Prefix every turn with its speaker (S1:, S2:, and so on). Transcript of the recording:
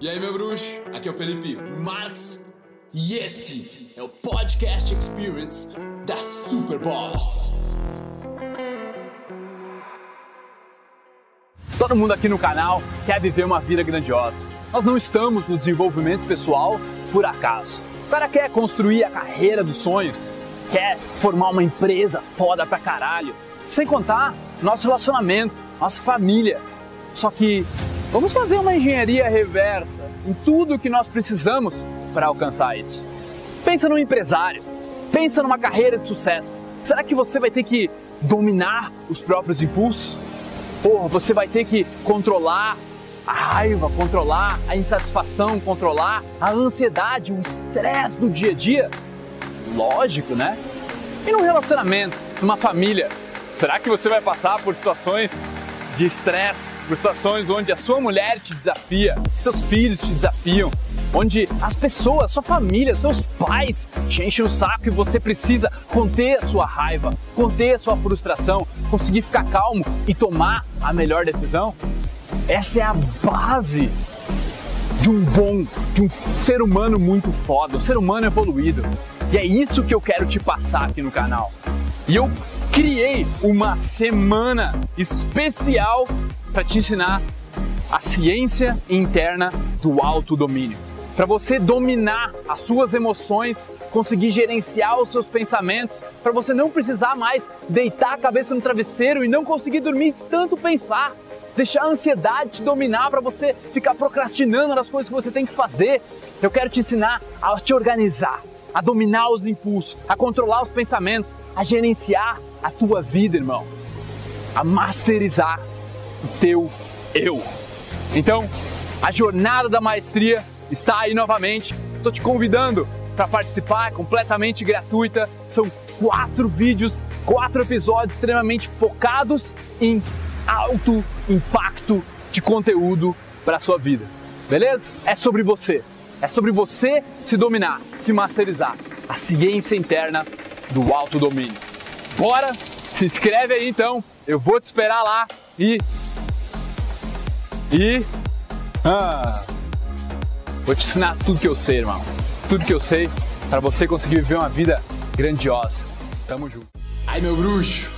S1: E aí, meu bruxo? Aqui é o Felipe Marx e esse é o Podcast Experience da Super Boss.
S2: Todo mundo aqui no canal quer viver uma vida grandiosa. Nós não estamos no desenvolvimento pessoal por acaso. O cara quer construir a carreira dos sonhos, quer formar uma empresa foda pra caralho. Sem contar nosso relacionamento, nossa família. Só que Vamos fazer uma engenharia reversa em tudo que nós precisamos para alcançar isso. Pensa no empresário, pensa numa carreira de sucesso. Será que você vai ter que dominar os próprios impulsos? Porra, você vai ter que controlar a raiva, controlar a insatisfação, controlar a ansiedade, o estresse do dia a dia? Lógico, né? E num relacionamento, numa família, será que você vai passar por situações de estresse, frustrações onde a sua mulher te desafia, seus filhos te desafiam, onde as pessoas, sua família, seus pais te enchem o saco e você precisa conter a sua raiva, conter a sua frustração, conseguir ficar calmo e tomar a melhor decisão? Essa é a base de um bom, de um ser humano muito foda, um ser humano evoluído. E é isso que eu quero te passar aqui no canal. E eu criei uma semana especial para te ensinar a ciência interna do autodomínio. Para você dominar as suas emoções, conseguir gerenciar os seus pensamentos, para você não precisar mais deitar a cabeça no travesseiro e não conseguir dormir de tanto pensar. Deixar a ansiedade te dominar para você ficar procrastinando nas coisas que você tem que fazer. Eu quero te ensinar a te organizar, a dominar os impulsos, a controlar os pensamentos, a gerenciar a tua vida, irmão, a masterizar o teu eu. Então, a jornada da maestria está aí novamente. Estou te convidando para participar, é completamente gratuita. São quatro vídeos, quatro episódios extremamente focados em alto impacto de conteúdo para a sua vida. Beleza? É sobre você. É sobre você se dominar, se masterizar. A ciência interna do autodomínio. Bora? Se inscreve aí então. Eu vou te esperar lá e. E. Ah, vou te ensinar tudo que eu sei, irmão. Tudo que eu sei para você conseguir viver uma vida grandiosa. Tamo junto.
S1: Ai, meu bruxo.